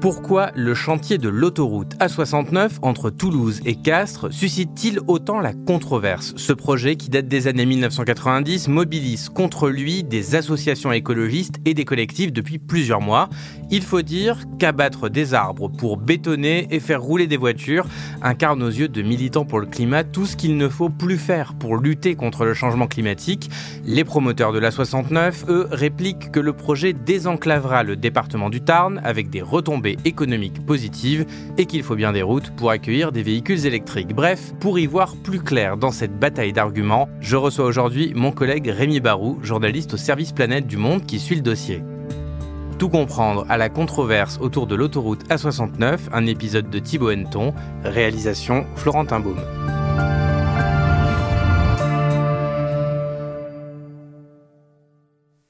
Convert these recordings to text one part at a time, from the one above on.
pourquoi le chantier de l'autoroute A69 entre Toulouse et Castres suscite-t-il autant la controverse? Ce projet, qui date des années 1990, mobilise contre lui des associations écologistes et des collectifs depuis plusieurs mois. Il faut dire qu'abattre des arbres pour bétonner et faire rouler des voitures incarne aux yeux de militants pour le climat tout ce qu'il ne faut plus faire pour lutter contre le changement climatique. Les promoteurs de l'A69, eux, répliquent que le projet désenclavera le département du Tarn avec des retombées économique positive et qu'il faut bien des routes pour accueillir des véhicules électriques. Bref, pour y voir plus clair dans cette bataille d'arguments, je reçois aujourd'hui mon collègue Rémi Barou, journaliste au service Planète du Monde qui suit le dossier. Tout comprendre à la controverse autour de l'autoroute A69, un épisode de Thibaut Henton, réalisation Florentin Baume.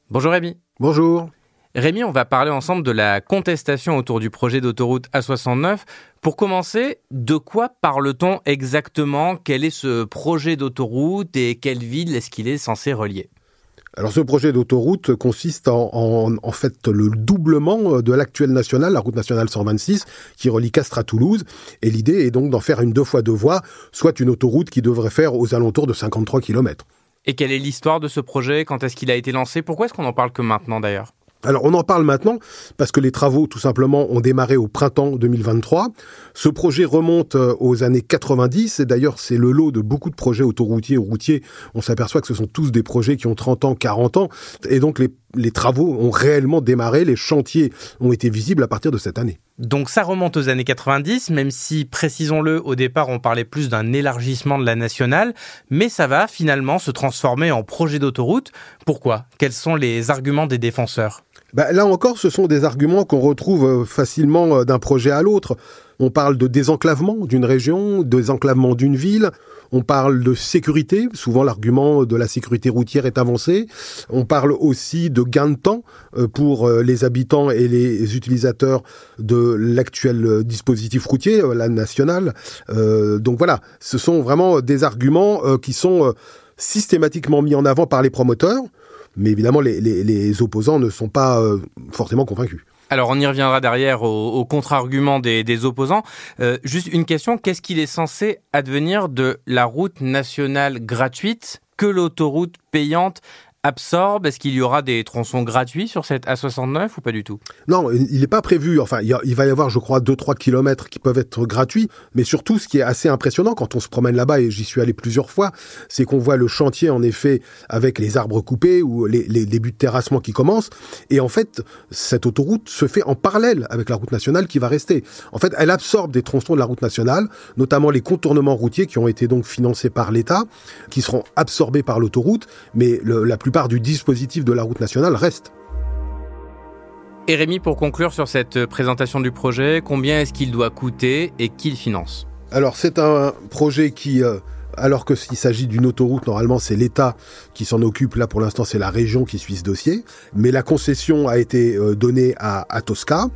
Bonjour Rémi. Bonjour. Rémi, on va parler ensemble de la contestation autour du projet d'autoroute A69. Pour commencer, de quoi parle-t-on exactement? Quel est ce projet d'autoroute et quelle ville est-ce qu'il est censé relier? Alors ce projet d'autoroute consiste en, en, fait le doublement de l'actuelle nationale, la route nationale 126, qui relie Castres à Toulouse. Et l'idée est donc d'en faire une deux fois deux voies, soit une autoroute qui devrait faire aux alentours de 53 km. Et quelle est l'histoire de ce projet? Quand est-ce qu'il a été lancé? Pourquoi est-ce qu'on en parle que maintenant d'ailleurs? Alors on en parle maintenant parce que les travaux tout simplement ont démarré au printemps 2023. Ce projet remonte euh, aux années 90 et d'ailleurs c'est le lot de beaucoup de projets autoroutiers ou routiers. On s'aperçoit que ce sont tous des projets qui ont 30 ans, 40 ans et donc les, les travaux ont réellement démarré, les chantiers ont été visibles à partir de cette année. Donc ça remonte aux années 90, même si, précisons-le, au départ on parlait plus d'un élargissement de la nationale, mais ça va finalement se transformer en projet d'autoroute. Pourquoi? Quels sont les arguments des défenseurs? Bah, là encore, ce sont des arguments qu'on retrouve euh, facilement euh, d'un projet à l'autre. On parle de désenclavement d'une région, désenclavement d'une ville. On parle de sécurité. Souvent, l'argument de la sécurité routière est avancé. On parle aussi de gain de temps euh, pour les habitants et les utilisateurs de l'actuel dispositif routier, la nationale. donc voilà, ce sont vraiment des arguments qui sont systématiquement mis en avant par les promoteurs. Mais évidemment, les, opposants ne sont pas euh, forcément convaincus. Alors on y reviendra derrière au, contre-argument des, opposants. Euh, juste une question, qu'est-ce qu'il est censé advenir de la route nationale gratuite que l'autoroute payante absorbe Est-ce qu'il y aura des tronçons gratuits sur cette A69 ou pas du tout? Non, il n'est pas prévu. Enfin, il, va y avoir, je crois, 2-3 kilomètres qui peuvent être gratuits. Mais surtout, ce qui est assez impressionnant quand on se promène là-bas, et j'y suis allé plusieurs fois, c'est qu'on voit le chantier, en effet, avec les arbres coupés ou les, les débuts de terrassement qui commencent. Et en fait, cette autoroute se fait en parallèle avec la route nationale qui va rester. En fait, elle absorbe des tronçons de la route nationale, notamment les contournements routiers qui ont été donc financés par l'État, qui seront absorbés par l'autoroute. Mais la plupart du dispositif de la route nationale reste. Et Rémi, pour conclure sur cette présentation du projet, combien est-ce qu'il doit coûter et qui le finance? Alors c'est un projet qui, euh, alors que s'il s'agit d'une autoroute, normalement c'est l'État qui s'en occupe. Là pour l'instant c'est la région qui suit ce dossier. Mais la concession a été euh, donnée à, à Tosca.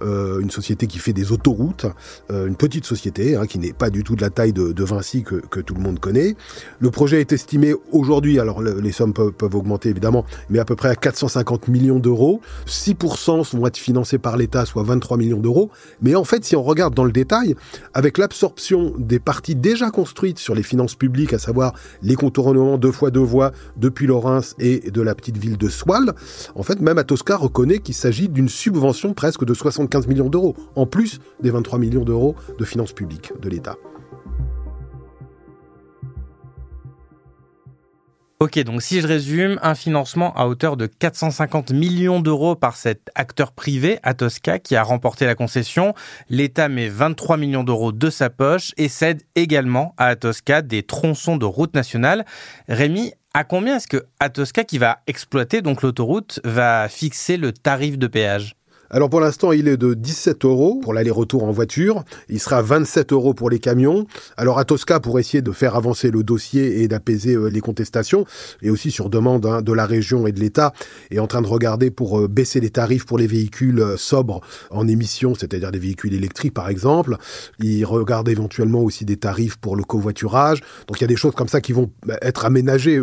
Euh, une société qui fait des autoroutes, euh, une petite société hein, qui n'est pas du tout de la taille de, Vinci que, tout le monde connaît. Le projet est estimé aujourd'hui, alors les sommes peuvent, peuvent, augmenter évidemment, mais à peu près à 450 millions d'euros. 6% vont être financés par l'État, soit 23 millions d'euros. Mais en fait, si on regarde dans le détail, avec l'absorption des parties déjà construites sur les finances publiques, à savoir les contournements deux fois deux voies depuis Laurens et de la petite ville de Soile, en fait, même Atosca reconnaît qu'il s'agit d'une subvention presque de 60 15 millions d'euros, en plus des 23 millions d'euros de finances publiques de l'État. Ok, donc si je résume, un financement à hauteur de 450 millions d'euros par cet acteur privé, Atosca, qui a remporté la concession. L'État met 23 millions d'euros de sa poche et cède également à Atosca des tronçons de route nationale. Rémi, à combien est-ce que Atosca, qui va exploiter donc l'autoroute, va fixer le tarif de péage? Alors pour l'instant, il est de 17 euros pour l'aller-retour en voiture. Il sera 27 euros pour les camions. Alors à Tosca, pour essayer de faire avancer le dossier et d'apaiser euh, les contestations, et aussi sur demande hein, de la région et de l'État, est en train de regarder pour euh, baisser les tarifs pour les véhicules euh, sobres en émissions, c'est-à-dire des véhicules électriques par exemple. Il regarde éventuellement aussi des tarifs pour le covoiturage. Donc il y a des choses comme ça qui vont bah, être aménagées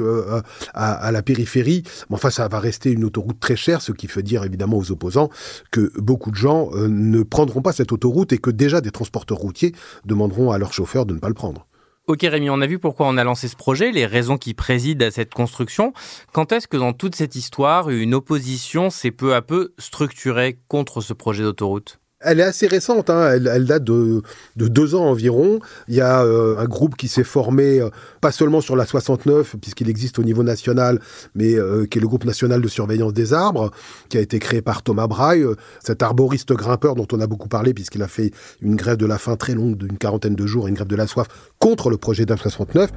à, à la périphérie. Mais enfin, ça va rester une autoroute très chère, ce qui fait dire évidemment aux opposants que beaucoup de gens euh, ne prendront pas cette autoroute et que déjà des transporteurs routiers demanderont à leurs chauffeurs de ne pas le prendre. Ok Rémi, on a vu pourquoi on a lancé ce projet, les raisons qui président à cette construction. Quand est-ce que dans toute cette histoire, une opposition s'est peu à peu structurée contre ce projet d'autoroute? Elle est assez récente, hein. elle, date de, deux ans environ. Il y a euh, un groupe qui s'est formé, euh, pas seulement sur la 69, puisqu'il existe au niveau national, mais euh, qui est le groupe national de surveillance des arbres, qui a été créé par Thomas Braille, cet arboriste grimpeur dont on a beaucoup parlé, puisqu'il a fait une grève de la faim très longue d'une quarantaine de jours, une grève de la soif contre le projet d'AF 69.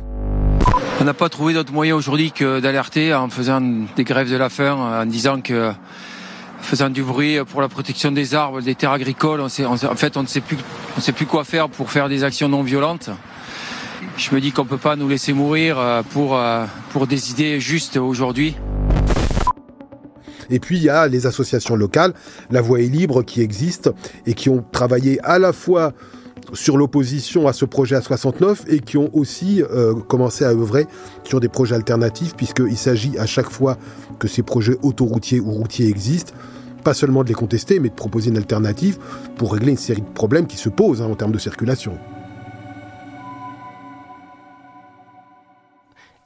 On n'a pas trouvé d'autre moyen aujourd'hui que d'alerter en faisant des grèves de la faim, en disant que faisant du bruit pour la protection des arbres, des terres agricoles. On en fait, on ne sait plus, on sait plus quoi faire pour faire des actions non violentes. Je me dis qu'on peut pas nous laisser mourir euh, pour euh, pour des idées justes aujourd'hui. Et puis il y a les associations locales, la Voix est libre, qui existent et qui ont travaillé à la fois sur l'opposition à ce projet à 69 et qui ont aussi euh, commencé à œuvrer sur des projets alternatifs puisqu'il s'agit à chaque fois que ces projets autoroutiers ou routiers existent pas seulement de les contester, mais de proposer une alternative pour régler une série de problèmes qui se posent hein, en termes de circulation.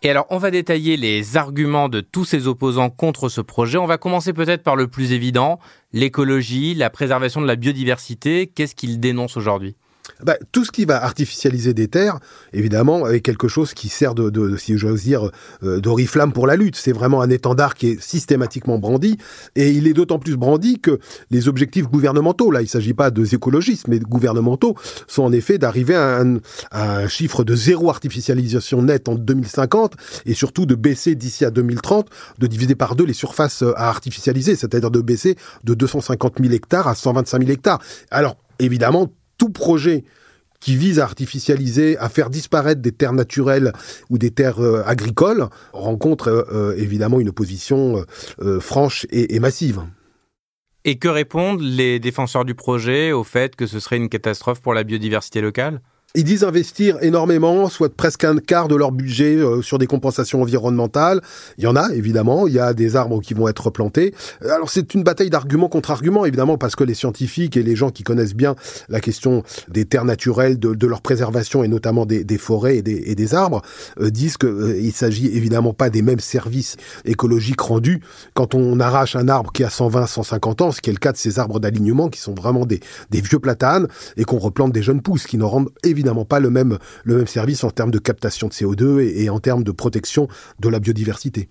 Et alors, on va détailler les arguments de tous ces opposants contre ce projet. On va commencer peut-être par le plus évident, l'écologie, la préservation de la biodiversité. Qu'est-ce qu'ils dénoncent aujourd'hui? Bah, tout ce qui va artificialiser des terres, évidemment, est quelque chose qui sert de, de si j'ose dire, euh, d'oriflamme pour la lutte. C'est vraiment un étendard qui est systématiquement brandi, et il est d'autant plus brandi que les objectifs gouvernementaux, là, il ne s'agit pas de écologistes, mais gouvernementaux, sont en effet d'arriver à à un chiffre de zéro artificialisation nette en 2050, et surtout de baisser d'ici à 2030, de diviser par deux les surfaces à artificialiser, c'est-à-dire de baisser de 250 000 hectares à 125 000 hectares. Alors, évidemment, tout projet qui vise à artificialiser, à faire disparaître des terres naturelles ou des terres euh, agricoles, rencontre euh, euh, évidemment une opposition franche et, et massive. Et que répondent les défenseurs du projet au fait que ce serait une catastrophe pour la biodiversité locale? Ils disent investir énormément, soit presque un quart de leur budget euh, sur des compensations environnementales. Il y en a, évidemment. Il y a des arbres qui vont être plantés. Alors, c'est une bataille d'arguments contre arguments, évidemment, parce que les scientifiques et les gens qui connaissent bien la question des terres naturelles, de, leur préservation et notamment des, forêts et des, arbres, euh, disent qu'il euh, il s'agit évidemment pas des mêmes services écologiques rendus quand on arrache un arbre qui a 120, 150 ans, ce qui est le cas de ces arbres d'alignement qui sont vraiment des, des vieux platanes et qu'on replante des jeunes pousses qui ne rendent évidemment évidemment pas le même, le même service en termes de captation de CO2 et, en termes de protection de la biodiversité.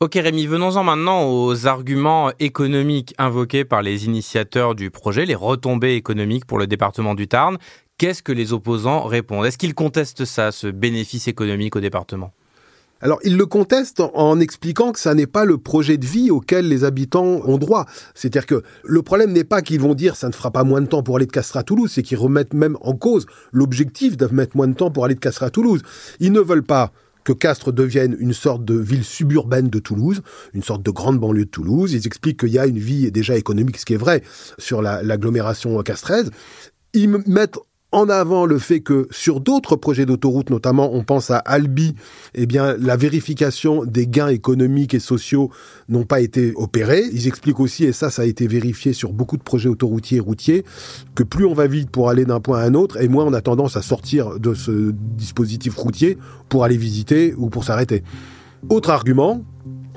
Ok Rémi, venons-en maintenant aux arguments économiques invoqués par les initiateurs du projet, les retombées économiques pour le département du Tarn. Qu'est-ce que les opposants répondent? Est-ce qu'ils contestent ça, ce bénéfice économique au département? Alors, ils le contestent en expliquant que ça n'est pas le projet de vie auquel les habitants ont droit. C'est-à-dire que le problème n'est pas qu'ils vont dire ça ne fera pas moins de temps pour aller de Castres à Toulouse, c'est qu'ils remettent même en cause l'objectif de mettre moins de temps pour aller de Castres à Toulouse. Ils ne veulent pas que Castres devienne une sorte de ville suburbaine de Toulouse, une sorte de grande banlieue de Toulouse. Ils expliquent qu'il y a une vie déjà économique, ce qui est vrai, sur l'agglomération castraise. Ils mettent en avant le fait que sur d'autres projets d'autoroute, notamment on pense à Albi, eh bien la vérification des gains économiques et sociaux n'ont pas été opérés. Ils expliquent aussi, et ça ça a été vérifié sur beaucoup de projets autoroutiers et routiers, que plus on va vite pour aller d'un point à un autre, et moins on a tendance à sortir de ce dispositif routier pour aller visiter ou pour s'arrêter. Autre argument,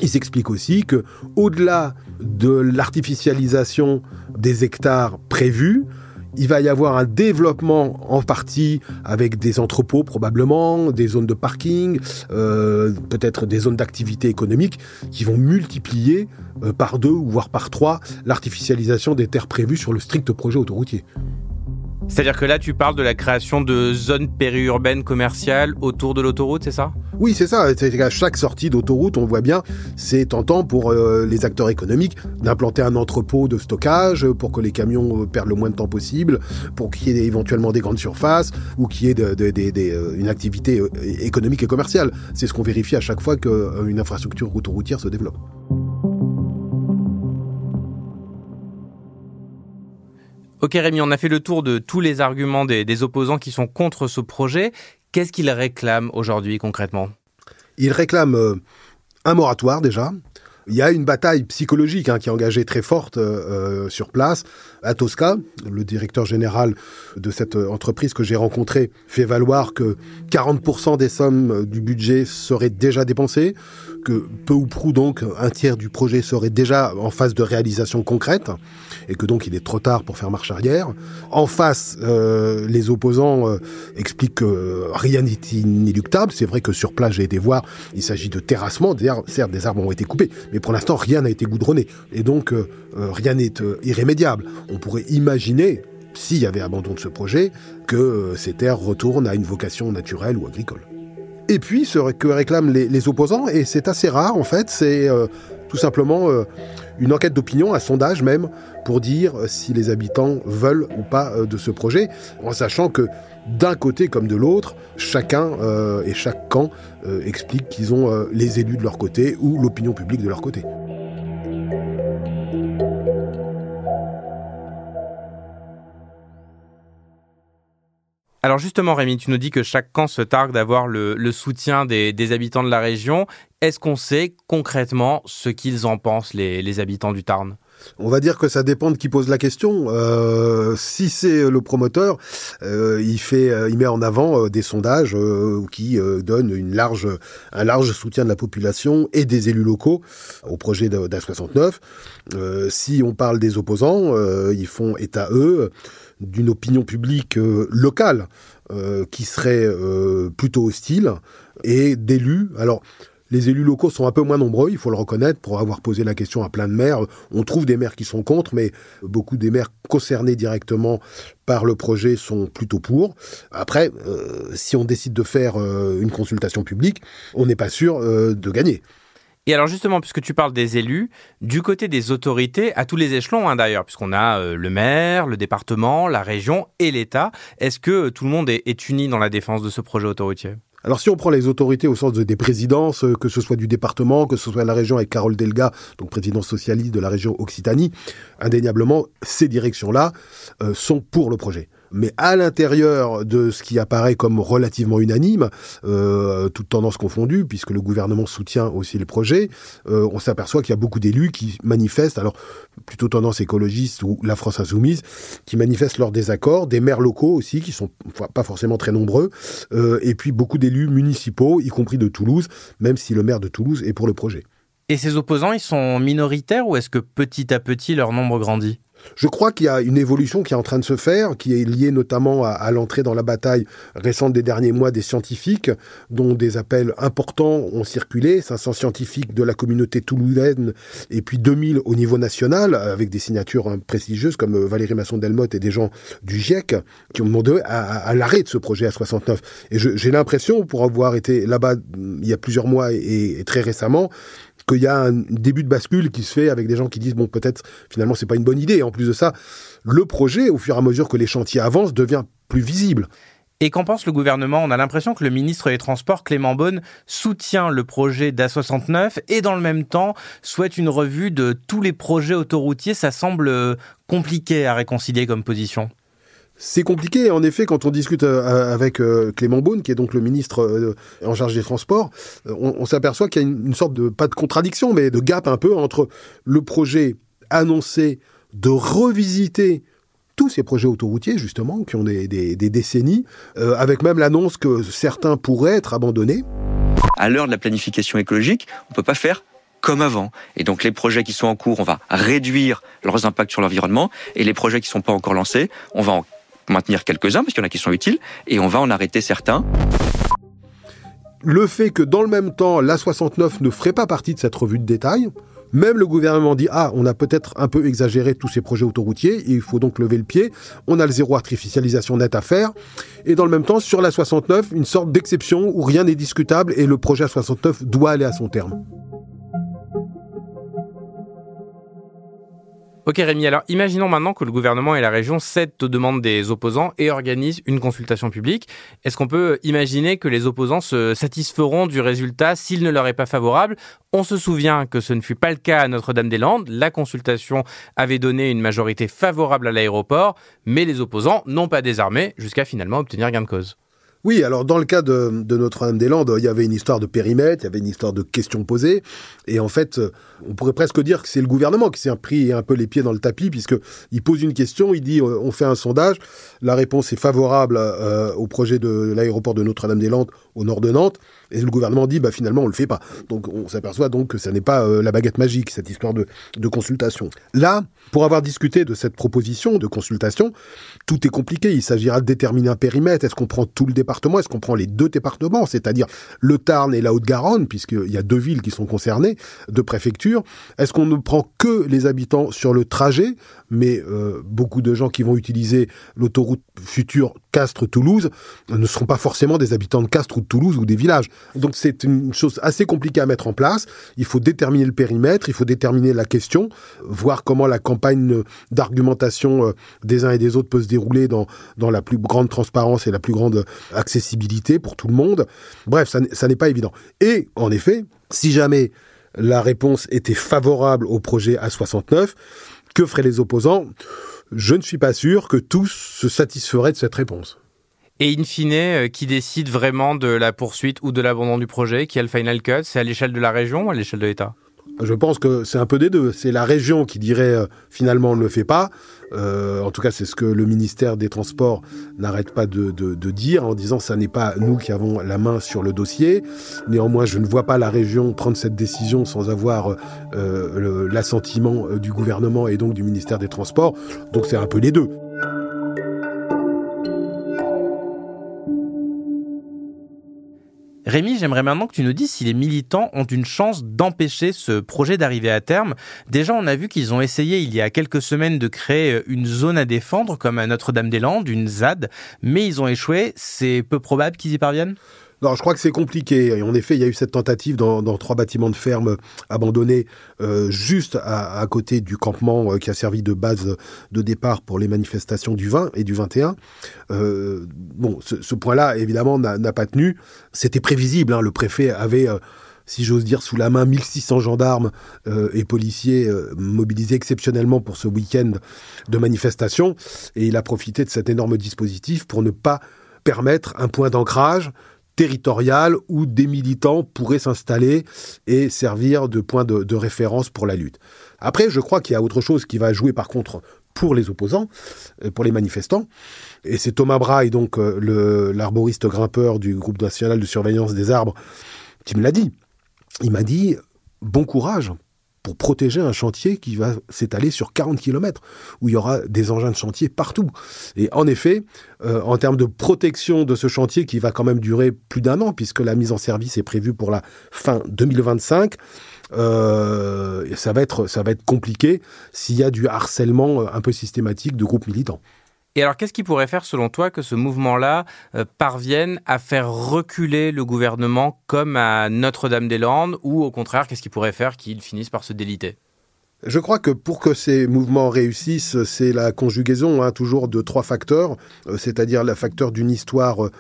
ils expliquent aussi que au-delà de l'artificialisation des hectares prévus, il va y avoir un développement en partie avec des entrepôts probablement, des zones de parking, euh, peut-être des zones d'activité économique qui vont multiplier euh, par deux voire par trois l'artificialisation des terres prévues sur le strict projet autoroutier. C'est-à-dire que là, tu parles de la création de zones périurbaines commerciales autour de l'autoroute, c'est ça? Oui, c'est ça. C'est qu'à chaque sortie d'autoroute, on voit bien, c'est tentant pour euh, les acteurs économiques d'implanter un entrepôt de stockage pour que les camions euh, perdent le moins de temps possible, pour qu'il y ait éventuellement des grandes surfaces ou qu'il y ait euh, une activité économique et commerciale. C'est ce qu'on vérifie à chaque fois qu'une infrastructure autoroutière se développe. Ok Rémi, on a fait le tour de tous les arguments des, opposants qui sont contre ce projet. Qu'est-ce qu'ils réclament aujourd'hui concrètement? Ils réclament euh, un moratoire déjà. Il y a une bataille psychologique hein, qui est engagée très forte euh, euh, sur place. À Tosca, le directeur général de cette entreprise que j'ai rencontré fait valoir que 40% des sommes du budget seraient déjà dépensées que peu ou prou donc un tiers du projet serait déjà en phase de réalisation concrète et que donc il est trop tard pour faire marche arrière. En face, euh, les opposants euh, expliquent que rien n'est inéluctable. C'est vrai que sur place, j'ai été voir, il s'agit de terrassement. Certes, des arbres ont été coupés, mais pour l'instant, rien n'a été goudronné. Et donc, euh, rien n'est irrémédiable. On pourrait imaginer, s'il y avait abandon de ce projet, que ces terres retournent à une vocation naturelle ou agricole. Et puis, ce que réclament les, opposants, et c'est assez rare en fait, c'est euh, tout simplement euh, une enquête d'opinion, un sondage même, pour dire si les habitants veulent ou pas euh, de ce projet, en sachant que d'un côté comme de l'autre, chacun et chaque camp explique qu'ils ont les élus de leur côté ou l'opinion publique de leur côté. Alors justement, Rémi, tu nous dis que chaque camp se targue d'avoir le, soutien des, habitants de la région. Est-ce qu'on sait concrètement ce qu'ils en pensent, les, habitants du Tarn? On va dire que ça dépend de qui pose la question. Euh, si c'est le promoteur, euh, euh, il met en avant des sondages qui donnent large, un large soutien de la population et des élus locaux au projet d'A69. si on parle des opposants, ils font état eux d'une opinion publique locale qui serait plutôt hostile et d'élus. Alors, les élus locaux sont un peu moins nombreux, il faut le reconnaître, pour avoir posé la question à plein de maires. On trouve des maires qui sont contre, mais beaucoup des maires concernés directement par le projet sont plutôt pour. Après, si on décide de faire une consultation publique, on n'est pas sûr de gagner. Et alors justement, puisque tu parles des élus, du côté des autorités, à tous les échelons hein, d'ailleurs, puisqu'on a euh, le maire, le département, la région et l'État, est-ce que tout le monde est, uni dans la défense de ce projet autoroutier? Alors si on prend les autorités au sens des présidences, euh, que ce soit du département, que ce soit la région avec Carole Delga, donc présidente socialiste de la région Occitanie, indéniablement, ces directions-là euh, sont pour le projet mais à l'intérieur de ce qui apparaît comme relativement unanime, euh, toute tendance confondue, puisque le gouvernement soutient aussi le projet, euh, on s'aperçoit qu'il y a beaucoup d'élus qui manifestent, alors plutôt tendance écologiste ou la France insoumise, qui manifestent leur désaccord, des maires locaux aussi, qui sont pas forcément très nombreux, euh, et puis beaucoup d'élus municipaux, y compris de Toulouse, même si le maire de Toulouse est pour le projet. Et ces opposants, ils sont minoritaires ou est-ce que petit à petit leur nombre grandit? Je crois qu'il y a une évolution qui est en train de se faire, qui est liée notamment à, l'entrée dans la bataille récente des derniers mois des scientifiques, dont des appels importants ont circulé, 500 scientifiques de la communauté toulousaine et puis 2000 au niveau national, avec des signatures hein, prestigieuses comme euh, Valérie Masson-Delmotte et des gens du GIEC, qui ont demandé à, l'arrêt de ce projet à 69. Et j'ai l'impression, pour avoir été là-bas il y a plusieurs mois et très récemment, qu'il y a un début de bascule qui se fait avec des gens qui disent bon peut-être finalement c'est pas une bonne idée. En plus de ça, le projet, au fur et à mesure que les chantiers avancent, devient plus visible. Et qu'en pense le gouvernement? On a l'impression que le ministre des Transports, Clément Beaune, soutient le projet d'A69 et dans le même temps souhaite une revue de tous les projets autoroutiers. Ça semble euh, compliqué à réconcilier comme position. C'est compliqué, en effet, quand on discute euh, avec euh, Clément Beaune, qui est donc le ministre euh, en charge des Transports, on, s'aperçoit qu'il y a une, sorte de, pas de contradiction, mais de gap un peu entre le projet annoncé de revisiter tous ces projets autoroutiers, justement, qui ont des, décennies, avec même l'annonce que certains pourraient être abandonnés. À l'heure de la planification écologique, on ne peut pas faire comme avant. Et donc les projets qui sont en cours, on va réduire leurs impacts sur l'environnement, et les projets qui ne sont pas encore lancés, on va en maintenir quelques-uns, parce qu'il y en a qui sont utiles, et on va en arrêter certains. Le fait que dans le même temps, l'A69 ne ferait pas partie de cette revue de détail, Même le gouvernement dit ah, on a peut-être un peu exagéré tous ces projets autoroutiers, il faut donc lever le pied. On a le zéro artificialisation net à faire, et dans le même temps sur la 69, une sorte d'exception où rien n'est discutable et le projet A69 doit aller à son terme. Ok Rémi, alors imaginons maintenant que le gouvernement et la région cèdent aux demandes des opposants et organisent une consultation publique. Est-ce qu'on peut imaginer que les opposants se satisferont du résultat s'il ne leur est pas favorable? On se souvient que ce ne fut pas le cas à Notre-Dame-des-Landes. La consultation avait donné une majorité favorable à l'aéroport, mais les opposants n'ont pas désarmé jusqu'à finalement obtenir gain de cause. Oui, alors dans le cas de, Notre-Dame-des-Landes, il y avait une histoire de périmètre, il y avait une histoire de questions posées, et en fait, on pourrait presque dire que c'est le gouvernement qui s'est pris un peu les pieds dans le tapis, puisque il pose une question, il dit euh, on fait un sondage, la réponse est favorable euh, au projet de l'aéroport de Notre-Dame-des-Landes au nord de Nantes, et le gouvernement dit bah finalement on le fait pas. Donc on s'aperçoit donc que ça n'est pas euh, la baguette magique cette histoire de, de consultation. Là, pour avoir discuté de cette proposition de consultation, tout est compliqué. Il s'agira de déterminer un périmètre. Est-ce qu'on prend tout le département Est-ce qu'on prend les deux départements, c'est-à-dire le Tarn et la Haute-Garonne, puisqu'il y a deux villes qui sont concernées, deux préfectures Est-ce qu'on ne prend que les habitants sur le trajet Mais euh, beaucoup de gens qui vont utiliser l'autoroute future Castres-Toulouse ne seront pas forcément des habitants de Castres ou de Toulouse ou des villages. Donc c'est une chose assez compliquée à mettre en place. Il faut déterminer le périmètre, il faut déterminer la question, voir comment la campagne d'argumentation euh, des uns et des autres peut se dérouler dans, dans la plus grande transparence et la plus grande accessibilité pour tout le monde. Bref, ça, ça n'est pas évident. Et en effet, si jamais la réponse était favorable au projet A69, que feraient les opposants? Je ne suis pas sûr que tous se satisferaient de cette réponse. Et in fine, euh, qui décide vraiment de la poursuite ou de l'abandon du projet? Qui a le final cut? C'est à l'échelle de la région ou à l'échelle de l'État? Je pense que c'est un peu des deux. C'est la région qui dirait euh, finalement on ne le fait pas. Euh, en tout cas, c'est ce que le ministère des Transports n'arrête pas de, dire en disant ça n'est pas nous qui avons la main sur le dossier. Néanmoins, je ne vois pas la région prendre cette décision sans avoir l'assentiment du gouvernement et donc du ministère des Transports. Donc c'est un peu les deux. Rémi, j'aimerais maintenant que tu nous dises si les militants ont une chance d'empêcher ce projet d'arriver à terme. Déjà, on a vu qu'ils ont essayé il y a quelques semaines de créer une zone à défendre, comme à Notre-Dame-des-Landes, une ZAD, mais ils ont échoué. C'est peu probable qu'ils y parviennent? Non, je crois que c'est compliqué. en effet, il y a eu cette tentative dans, trois bâtiments de ferme abandonnés euh, juste à, côté du campement euh, qui a servi de base de départ pour les manifestations du 20 et du 21. Euh, bon, ce, point-là, évidemment, n'a pas tenu. C'était prévisible. Hein. Le préfet avait si j'ose dire, sous la main 1600 gendarmes et policiers mobilisés exceptionnellement pour ce week-end de manifestation. Et il a profité de cet énorme dispositif pour ne pas permettre un point d'ancrage territoriale où des militants pourraient s'installer et servir de point de, référence pour la lutte. Après, je crois qu'il y a autre chose qui va jouer par contre pour les opposants, euh, pour les manifestants. Et c'est Thomas Braille, donc euh, l'arboriste grimpeur du groupe national de surveillance des arbres, qui me l'a dit. Il m'a dit, bon courage, pour protéger un chantier qui va s'étaler sur 40 km, où il y aura des engins de chantier partout. Et en effet, euh, en termes de protection de ce chantier qui va quand même durer plus d'un an, puisque la mise en service est prévue pour la fin 2025, euh, ça, va être, ça va être compliqué s'il y a du harcèlement euh, un peu systématique de groupes militants. Et alors, qu'est-ce qui pourrait faire, selon toi, que ce mouvement-là euh, parvienne à faire reculer le gouvernement comme à Notre-Dame-des-Landes, ou au contraire, qu'est-ce qui pourrait faire qu'il finisse par se déliter? Je crois que pour que ces mouvements réussissent, c'est la conjugaison hein, toujours de trois facteurs, euh, c'est-à-dire le facteur d'une histoire euh,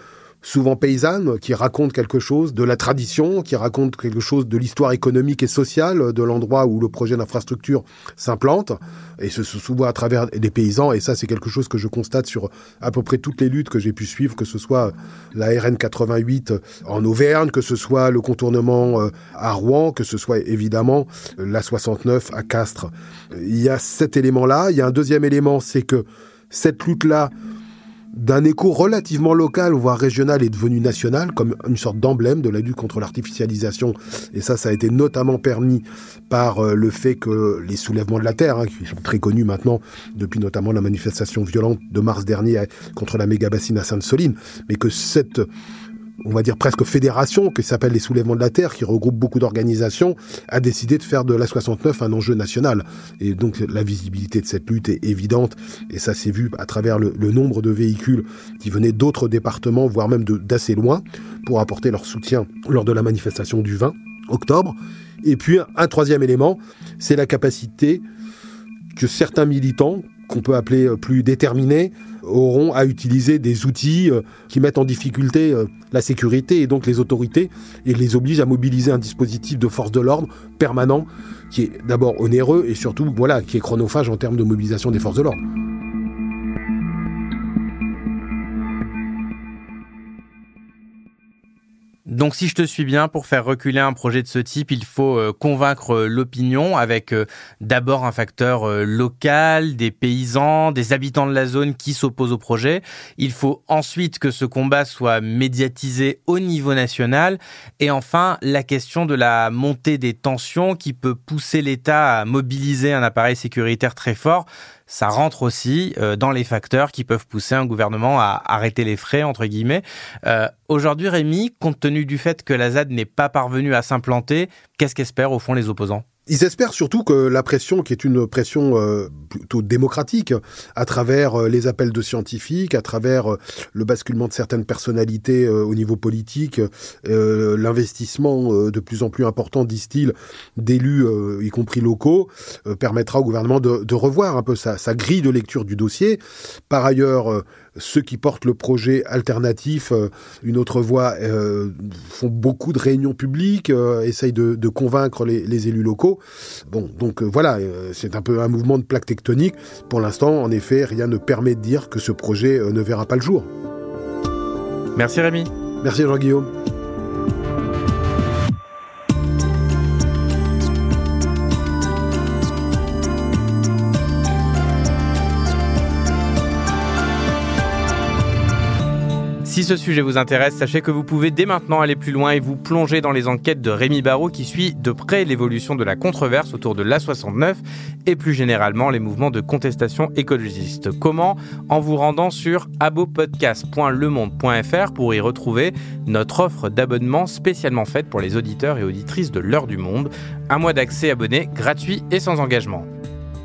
souvent paysanne, qui raconte quelque chose de la tradition, qui raconte quelque chose de l'histoire économique et sociale de l'endroit où le projet d'infrastructure s'implante, et ce souvent à travers des paysans, et ça c'est quelque chose que je constate sur à peu près toutes les luttes que j'ai pu suivre, que ce soit la RN 88 en Auvergne, que ce soit le contournement euh, à Rouen, que ce soit évidemment la 69 à Castres. Il y a cet élément-là, il y a un deuxième élément, c'est que cette lutte-là, d'un écho relativement local, voire régional, est devenu national, comme une sorte d'emblème de la lutte contre l'artificialisation. Et ça, ça a été notamment permis par euh, le fait que les soulèvements de la Terre, hein, qui sont très connus maintenant, depuis notamment la manifestation violente de mars dernier contre la méga bassine à Sainte-Soline, mais que cette on va dire presque fédération qui s'appelle les Soulèvements de la Terre, qui regroupe beaucoup d'organisations, a décidé de faire de la 69 un enjeu national. Et donc la visibilité de cette lutte est évidente, et ça s'est vu à travers le, nombre de véhicules qui venaient d'autres départements, voire même d'assez loin, pour apporter leur soutien lors de la manifestation du 20 octobre. Et puis un troisième élément, c'est la capacité que certains militants, qu'on peut appeler plus déterminés, auront à utiliser des outils euh, qui mettent en difficulté euh, la sécurité et donc les autorités et les obligent à mobiliser un dispositif de force de l'ordre permanent qui est d'abord onéreux et surtout voilà qui est chronophage en termes de mobilisation des forces de l'ordre. Donc si je te suis bien, pour faire reculer un projet de ce type, il faut euh, convaincre euh, l'opinion avec euh, d'abord un facteur local, des paysans, des habitants de la zone qui s'opposent au projet. Il faut ensuite que ce combat soit médiatisé au niveau national. Et enfin, la question de la montée des tensions qui peut pousser l'État à mobiliser un appareil sécuritaire très fort ça rentre aussi euh, dans les facteurs qui peuvent pousser un gouvernement à arrêter les frais, entre guillemets. Euh, aujourd'hui, Rémi, compte tenu du fait que la ZAD n'est pas parvenue à s'implanter, qu'est-ce qu'espèrent au fond les opposants? Ils espèrent surtout que la pression, qui est une pression euh, plutôt démocratique, à travers euh, les appels de scientifiques, à travers euh, le basculement de certaines personnalités au niveau politique, l'investissement de plus en plus important, disent-ils, d'élus, y compris locaux, permettra au gouvernement de, revoir un peu sa, grille de lecture du dossier. Par ailleurs, ceux qui portent le projet alternatif, euh, une autre voie, euh, font beaucoup de réunions publiques, euh, essayent de, de convaincre les, les, élus locaux. Bon, donc voilà, c'est un peu un mouvement de plaque tectonique. Pour l'instant, en effet, rien ne permet de dire que ce projet ne verra pas le jour. Merci Rémi. Merci Jean-Guillaume. Si ce sujet vous intéresse, sachez que vous pouvez dès maintenant aller plus loin et vous plonger dans les enquêtes de Rémi Barrault qui suit de près l'évolution de la controverse autour de l'A69 et plus généralement les mouvements de contestation écologiste. Comment? En vous rendant sur abopodcast.lemonde.fr pour y retrouver notre offre d'abonnement spécialement faite pour les auditeurs et auditrices de l'heure du monde. Un mois d'accès abonné gratuit et sans engagement.